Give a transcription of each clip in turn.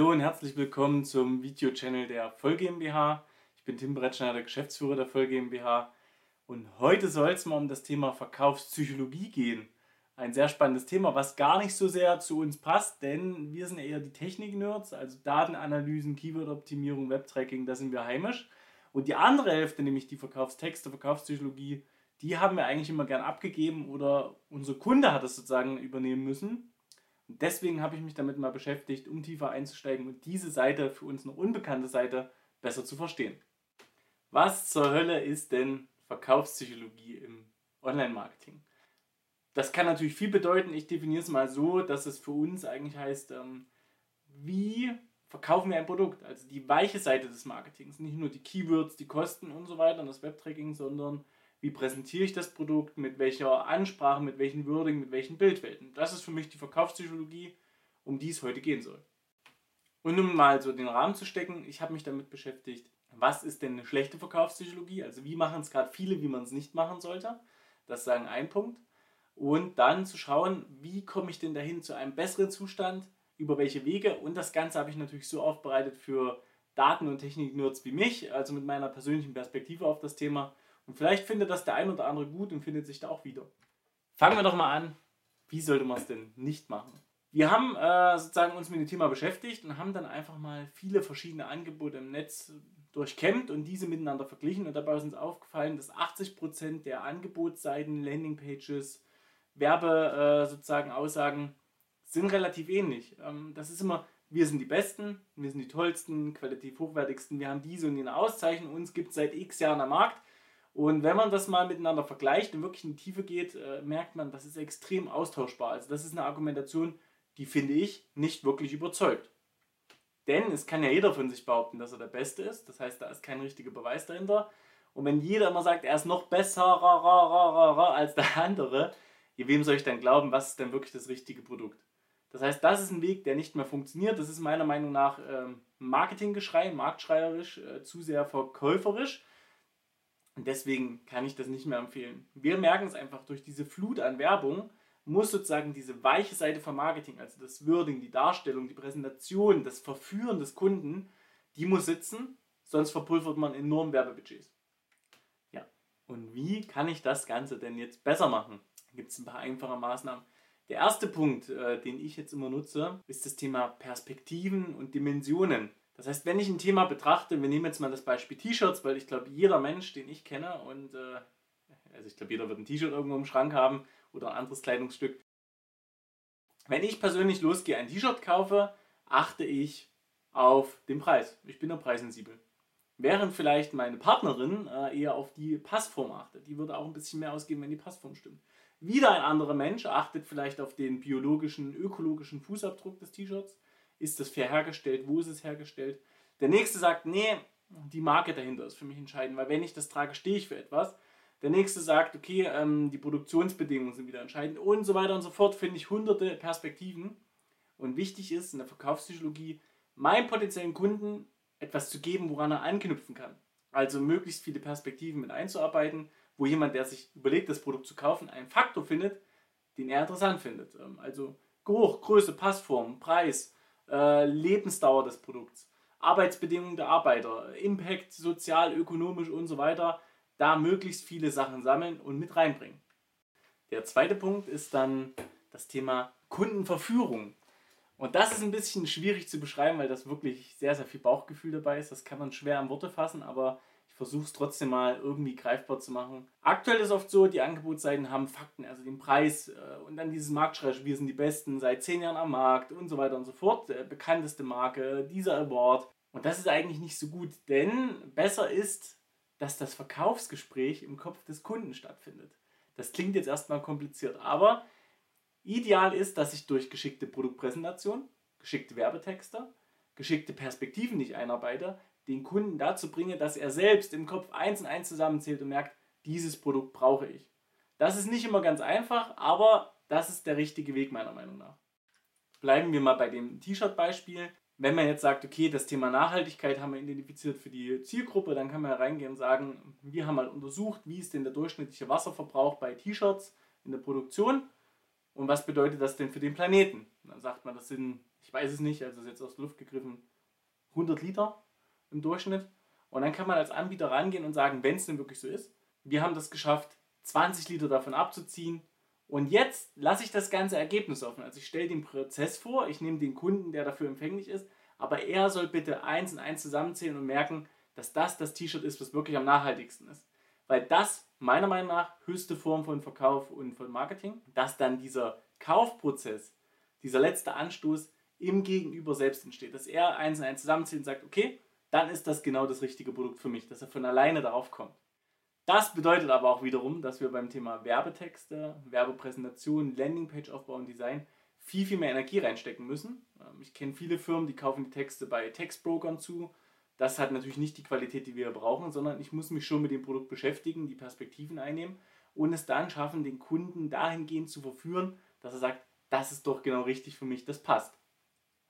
Hallo und herzlich willkommen zum Video-Channel der Voll GmbH. Ich bin Tim Bretschner, der Geschäftsführer der Voll GmbH. Und heute soll es mal um das Thema Verkaufspsychologie gehen. Ein sehr spannendes Thema, was gar nicht so sehr zu uns passt, denn wir sind eher die Technik-Nerds, also Datenanalysen, Keyword-Optimierung, Web-Tracking, da sind wir heimisch. Und die andere Hälfte, nämlich die Verkaufstexte, Verkaufspsychologie, die haben wir eigentlich immer gern abgegeben oder unser Kunde hat es sozusagen übernehmen müssen. Deswegen habe ich mich damit mal beschäftigt, um tiefer einzusteigen und diese Seite für uns noch unbekannte Seite besser zu verstehen. Was zur Hölle ist denn Verkaufspsychologie im Online-Marketing? Das kann natürlich viel bedeuten. Ich definiere es mal so, dass es für uns eigentlich heißt, ähm, wie verkaufen wir ein Produkt? Also die weiche Seite des Marketings. Nicht nur die Keywords, die Kosten und so weiter und das Webtracking, sondern wie präsentiere ich das Produkt, mit welcher Ansprache, mit welchen Würdigen, mit welchen Bildwelten. Das ist für mich die Verkaufspsychologie, um die es heute gehen soll. Und um mal so den Rahmen zu stecken, ich habe mich damit beschäftigt, was ist denn eine schlechte Verkaufspsychologie? Also wie machen es gerade viele, wie man es nicht machen sollte. Das ist sagen ein Punkt. Und dann zu schauen, wie komme ich denn dahin zu einem besseren Zustand, über welche Wege. Und das Ganze habe ich natürlich so aufbereitet für Daten- und Technik-Nerds wie mich, also mit meiner persönlichen Perspektive auf das Thema und vielleicht findet das der ein oder andere gut und findet sich da auch wieder. Fangen wir doch mal an. Wie sollte man es denn nicht machen? Wir haben äh, sozusagen uns mit dem Thema beschäftigt und haben dann einfach mal viele verschiedene Angebote im Netz durchkämmt und diese miteinander verglichen. Und dabei ist uns aufgefallen, dass 80% der Angebotsseiten, Landingpages, Werbe äh, sozusagen Aussagen sind relativ ähnlich. Ähm, das ist immer, wir sind die Besten, wir sind die tollsten, qualitativ hochwertigsten, wir haben diese und jene Auszeichnung, uns gibt es seit x Jahren am Markt und wenn man das mal miteinander vergleicht und wirklich in die Tiefe geht, äh, merkt man, das ist extrem austauschbar. Also das ist eine Argumentation, die finde ich nicht wirklich überzeugt. Denn es kann ja jeder von sich behaupten, dass er der Beste ist. Das heißt, da ist kein richtiger Beweis dahinter. Und wenn jeder immer sagt, er ist noch besser als der andere, wem soll ich dann glauben, was ist denn wirklich das richtige Produkt? Das heißt, das ist ein Weg, der nicht mehr funktioniert. Das ist meiner Meinung nach ähm, Marketinggeschrei, marktschreierisch, äh, zu sehr verkäuferisch. Und deswegen kann ich das nicht mehr empfehlen. Wir merken es einfach durch diese Flut an Werbung, muss sozusagen diese weiche Seite vom Marketing, also das Wording, die Darstellung, die Präsentation, das Verführen des Kunden, die muss sitzen, sonst verpulvert man enorm Werbebudgets. Ja, und wie kann ich das Ganze denn jetzt besser machen? Da gibt es ein paar einfache Maßnahmen. Der erste Punkt, äh, den ich jetzt immer nutze, ist das Thema Perspektiven und Dimensionen. Das heißt, wenn ich ein Thema betrachte, wir nehmen jetzt mal das Beispiel T-Shirts, weil ich glaube, jeder Mensch, den ich kenne, und äh, also ich glaube, jeder wird ein T-Shirt irgendwo im Schrank haben oder ein anderes Kleidungsstück. Wenn ich persönlich losgehe, ein T-Shirt kaufe, achte ich auf den Preis. Ich bin da preissensibel. Während vielleicht meine Partnerin äh, eher auf die Passform achtet. Die würde auch ein bisschen mehr ausgeben, wenn die Passform stimmt. Wieder ein anderer Mensch achtet vielleicht auf den biologischen, ökologischen Fußabdruck des T-Shirts ist das fair hergestellt? Wo ist es hergestellt? Der nächste sagt, nee, die Marke dahinter ist für mich entscheidend, weil wenn ich das trage, stehe ich für etwas. Der nächste sagt, okay, ähm, die Produktionsbedingungen sind wieder entscheidend und so weiter und so fort. Finde ich hunderte Perspektiven. Und wichtig ist in der Verkaufspsychologie, meinem potenziellen Kunden etwas zu geben, woran er anknüpfen kann. Also möglichst viele Perspektiven mit einzuarbeiten, wo jemand, der sich überlegt, das Produkt zu kaufen, einen Faktor findet, den er interessant findet. Ähm, also Geruch, Größe, Passform, Preis, äh, Lebensdauer des Produkts, Arbeitsbedingungen der Arbeiter, Impact sozial, ökonomisch und so weiter, da möglichst viele Sachen sammeln und mit reinbringen. Der zweite Punkt ist dann das Thema Kundenverführung. Und das ist ein bisschen schwierig zu beschreiben, weil das wirklich sehr, sehr viel Bauchgefühl dabei ist. Das kann man schwer an Worte fassen, aber versuche es trotzdem mal irgendwie greifbar zu machen. Aktuell ist oft so, die Angebotsseiten haben Fakten, also den Preis äh, und dann dieses Marktschrei, wir sind die Besten, seit zehn Jahren am Markt und so weiter und so fort. Äh, bekannteste Marke, dieser Award. Und das ist eigentlich nicht so gut, denn besser ist, dass das Verkaufsgespräch im Kopf des Kunden stattfindet. Das klingt jetzt erstmal kompliziert, aber ideal ist, dass ich durch geschickte Produktpräsentation, geschickte Werbetexte, geschickte Perspektiven, die ich einarbeite, den Kunden dazu bringe, dass er selbst im Kopf eins und eins zusammenzählt und merkt, dieses Produkt brauche ich. Das ist nicht immer ganz einfach, aber das ist der richtige Weg meiner Meinung nach. Bleiben wir mal bei dem T-Shirt-Beispiel. Wenn man jetzt sagt, okay, das Thema Nachhaltigkeit haben wir identifiziert für die Zielgruppe, dann kann man reingehen und sagen, wir haben mal untersucht, wie ist denn der durchschnittliche Wasserverbrauch bei T-Shirts in der Produktion und was bedeutet das denn für den Planeten? Und dann sagt man, das sind ich weiß es nicht, also ist jetzt aus der Luft gegriffen, 100 Liter im Durchschnitt. Und dann kann man als Anbieter rangehen und sagen, wenn es denn wirklich so ist, wir haben das geschafft, 20 Liter davon abzuziehen. Und jetzt lasse ich das ganze Ergebnis offen. Also ich stelle den Prozess vor, ich nehme den Kunden, der dafür empfänglich ist, aber er soll bitte eins und eins zusammenzählen und merken, dass das das T-Shirt ist, was wirklich am nachhaltigsten ist. Weil das meiner Meinung nach höchste Form von Verkauf und von Marketing, dass dann dieser Kaufprozess, dieser letzte Anstoß im Gegenüber selbst entsteht. Dass er eins und eins zusammenzählt und sagt, okay, dann ist das genau das richtige Produkt für mich, dass er von alleine darauf kommt. Das bedeutet aber auch wiederum, dass wir beim Thema Werbetexte, Werbepräsentation, Landingpage-Aufbau und Design viel, viel mehr Energie reinstecken müssen. Ähm, ich kenne viele Firmen, die kaufen die Texte bei Textbrokern zu. Das hat natürlich nicht die Qualität, die wir brauchen, sondern ich muss mich schon mit dem Produkt beschäftigen, die Perspektiven einnehmen und es dann schaffen, den Kunden dahingehend zu verführen, dass er sagt, das ist doch genau richtig für mich, das passt.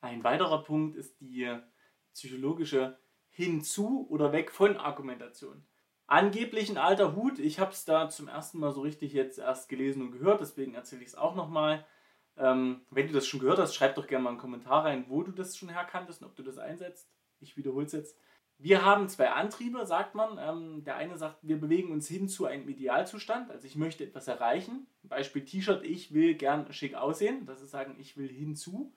Ein weiterer Punkt ist die psychologische Hinzu- oder Weg von Argumentation. Angeblich ein alter Hut, ich habe es da zum ersten Mal so richtig jetzt erst gelesen und gehört, deswegen erzähle ich es auch nochmal. Ähm, wenn du das schon gehört hast, schreib doch gerne mal einen Kommentar rein, wo du das schon herkanntest und ob du das einsetzt. Ich wiederhole es jetzt. Wir haben zwei Antriebe, sagt man. Ähm, der eine sagt, wir bewegen uns hin zu einem Idealzustand. Also ich möchte etwas erreichen. Beispiel T-Shirt, ich will gern schick aussehen. Das ist sagen, ich will hinzu.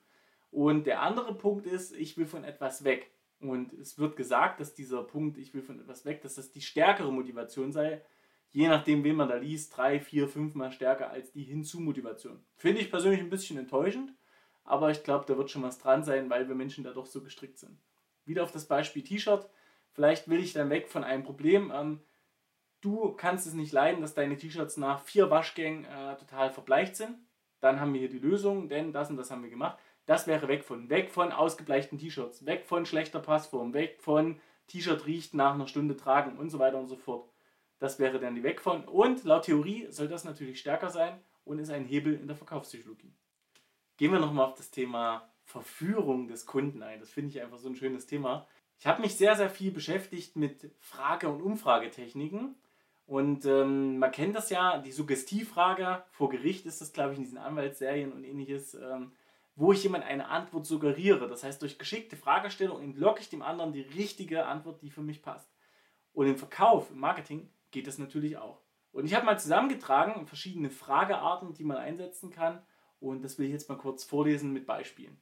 Und der andere Punkt ist, ich will von etwas weg. Und es wird gesagt, dass dieser Punkt, ich will von etwas weg, dass das die stärkere Motivation sei. Je nachdem, wen man da liest, drei, vier, fünfmal stärker als die Hinzu-Motivation. Finde ich persönlich ein bisschen enttäuschend, aber ich glaube, da wird schon was dran sein, weil wir Menschen da doch so gestrickt sind. Wieder auf das Beispiel T-Shirt. Vielleicht will ich dann weg von einem Problem. Ähm, du kannst es nicht leiden, dass deine T-Shirts nach vier Waschgängen äh, total verbleicht sind. Dann haben wir hier die Lösung, denn das und das haben wir gemacht. Das wäre weg von. Weg von ausgebleichten T-Shirts, weg von schlechter Passform, weg von T-Shirt riecht nach einer Stunde tragen und so weiter und so fort. Das wäre dann die weg von. Und laut Theorie soll das natürlich stärker sein und ist ein Hebel in der Verkaufspsychologie. Gehen wir nochmal auf das Thema Verführung des Kunden ein. Das finde ich einfach so ein schönes Thema. Ich habe mich sehr, sehr viel beschäftigt mit Frage- und Umfragetechniken. Und ähm, man kennt das ja, die Suggestivfrage. Vor Gericht ist das, glaube ich, in diesen Anwaltsserien und ähnliches. Ähm, wo ich jemand eine Antwort suggeriere. Das heißt, durch geschickte Fragestellung entlocke ich dem anderen die richtige Antwort, die für mich passt. Und im Verkauf, im Marketing geht das natürlich auch. Und ich habe mal zusammengetragen verschiedene Fragearten, die man einsetzen kann. Und das will ich jetzt mal kurz vorlesen mit Beispielen.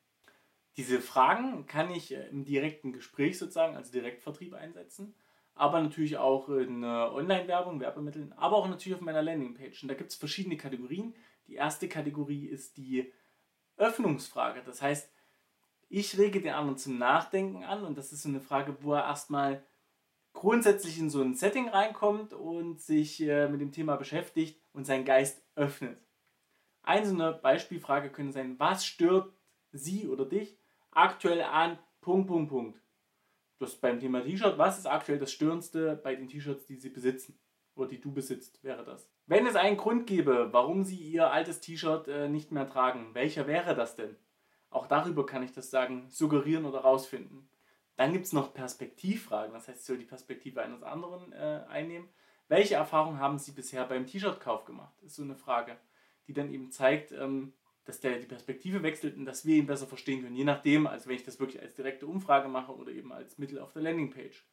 Diese Fragen kann ich äh, im direkten Gespräch sozusagen, also Direktvertrieb einsetzen, aber natürlich auch in Online-Werbung, Werbemitteln, aber auch natürlich auf meiner Landingpage. Und da gibt es verschiedene Kategorien. Die erste Kategorie ist die Öffnungsfrage. Das heißt, ich rege den anderen zum Nachdenken an und das ist so eine Frage, wo er erstmal grundsätzlich in so ein Setting reinkommt und sich äh, mit dem Thema beschäftigt und seinen Geist öffnet. Eine Beispielfrage könnte sein, was stört Sie oder dich aktuell an Punkt, Punkt, Punkt. Das beim Thema T-Shirt, was ist aktuell das Störendste bei den T-Shirts, die Sie besitzen oder die du besitzt, wäre das. Wenn es einen Grund gäbe, warum Sie Ihr altes T-Shirt äh, nicht mehr tragen, welcher wäre das denn? Auch darüber kann ich das sagen, suggerieren oder rausfinden. Dann gibt es noch Perspektivfragen, das heißt, ich soll die Perspektive eines anderen äh, einnehmen. Welche Erfahrungen haben Sie bisher beim T-Shirt-Kauf gemacht? Ist so eine Frage, die dann eben zeigt, ähm, dass der die Perspektive wechselt und dass wir ihn besser verstehen können. Je nachdem, also wenn ich das wirklich als direkte Umfrage mache oder eben als Mittel auf der Landingpage.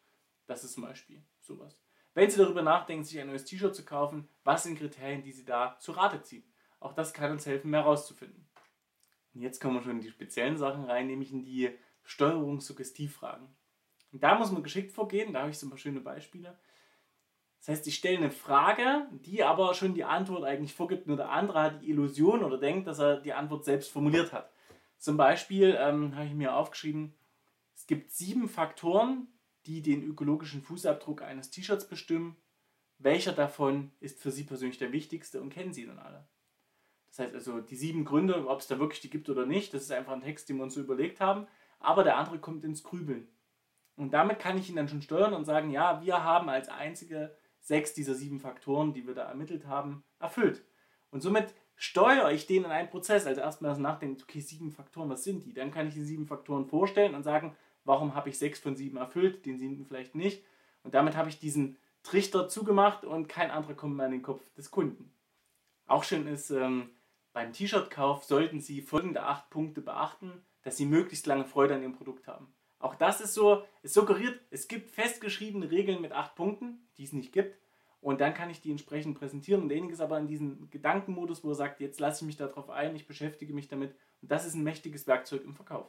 Das ist zum Beispiel sowas. Wenn Sie darüber nachdenken, sich ein neues T-Shirt zu kaufen, was sind Kriterien, die Sie da zu Rate ziehen? Auch das kann uns helfen, mehr herauszufinden. Und jetzt kommen wir schon in die speziellen Sachen rein, nämlich in die Steuerungs-Suggestivfragen. Und da muss man geschickt vorgehen, da habe ich so ein paar schöne Beispiele. Das heißt, ich stelle eine Frage, die aber schon die Antwort eigentlich vorgibt, nur der andere hat die Illusion oder denkt, dass er die Antwort selbst formuliert hat. Zum Beispiel ähm, habe ich mir aufgeschrieben, es gibt sieben Faktoren, die den ökologischen Fußabdruck eines T-Shirts bestimmen. Welcher davon ist für Sie persönlich der wichtigste und kennen Sie dann alle? Das heißt also, die sieben Gründe, ob es da wirklich die gibt oder nicht, das ist einfach ein Text, den wir uns so überlegt haben. Aber der andere kommt ins Grübeln. Und damit kann ich ihn dann schon steuern und sagen, ja, wir haben als einzige sechs dieser sieben Faktoren, die wir da ermittelt haben, erfüllt. Und somit steuere ich den in einen Prozess. Also erstmal das Nachdenken, okay, sieben Faktoren, was sind die? Dann kann ich die sieben Faktoren vorstellen und sagen, warum habe ich sechs von sieben erfüllt, den siebten vielleicht nicht. Und damit habe ich diesen Trichter zugemacht und kein anderer kommt mehr in den Kopf des Kunden. Auch schön ist, ähm, beim T-Shirt-Kauf sollten Sie folgende acht Punkte beachten, dass sie möglichst lange Freude an ihrem Produkt haben. Auch das ist so, es suggeriert, es gibt festgeschriebene Regeln mit acht Punkten, die es nicht gibt. Und dann kann ich die entsprechend präsentieren. Und derjenige ist aber in diesem Gedankenmodus, wo er sagt, jetzt lasse ich mich darauf ein, ich beschäftige mich damit. Und das ist ein mächtiges Werkzeug im Verkauf.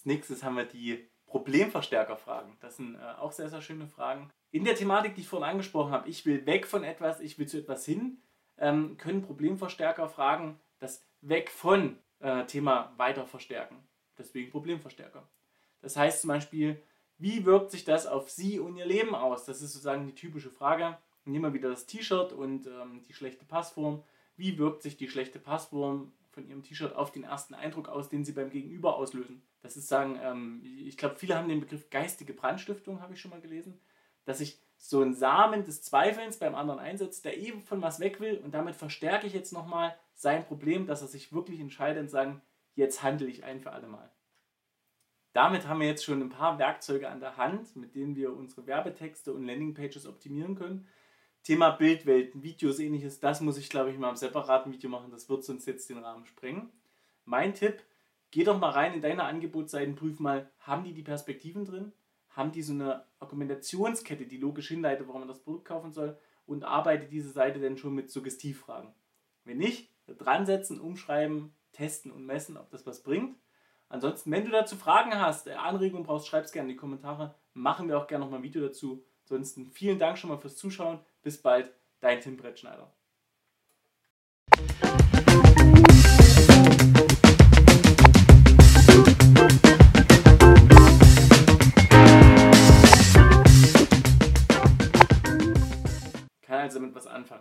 Als nächstes haben wir die Problemverstärkerfragen. Das sind äh, auch sehr, sehr schöne Fragen. In der Thematik, die ich vorhin angesprochen habe, ich will weg von etwas, ich will zu etwas hin, ähm, können Problemverstärkerfragen das Weg von äh, Thema weiter verstärken. Deswegen Problemverstärker. Das heißt zum Beispiel, wie wirkt sich das auf Sie und Ihr Leben aus? Das ist sozusagen die typische Frage. Nehmen wir wieder das T-Shirt und ähm, die schlechte Passform. Wie wirkt sich die schlechte Passform von Ihrem T-Shirt auf den ersten Eindruck aus, den Sie beim Gegenüber auslösen? Das ist sagen, ähm, ich glaube, viele haben den Begriff geistige Brandstiftung, habe ich schon mal gelesen, dass ich so einen Samen des Zweifelns beim anderen einsetze, der eben von was weg will und damit verstärke ich jetzt nochmal sein Problem, dass er sich wirklich entscheidet und sagen, jetzt handle ich ein für alle Mal. Damit haben wir jetzt schon ein paar Werkzeuge an der Hand, mit denen wir unsere Werbetexte und Landingpages optimieren können. Thema Bildwelten, Videos, ähnliches, das muss ich glaube ich mal im separaten Video machen, das wird sonst jetzt den Rahmen sprengen. Mein Tipp, geh doch mal rein in deine Angebotsseiten, prüf mal, haben die die Perspektiven drin? Haben die so eine Argumentationskette, die logisch hinleitet, warum man das Produkt kaufen soll? Und arbeite diese Seite denn schon mit Suggestivfragen? Wenn nicht, dran setzen, umschreiben, testen und messen, ob das was bringt. Ansonsten, wenn du dazu Fragen hast, äh, Anregungen brauchst, schreib es gerne in die Kommentare. Machen wir auch gerne nochmal ein Video dazu. Ansonsten vielen Dank schon mal fürs Zuschauen. Bis bald, dein Tim Brettschneider. Kann also damit was anfangen.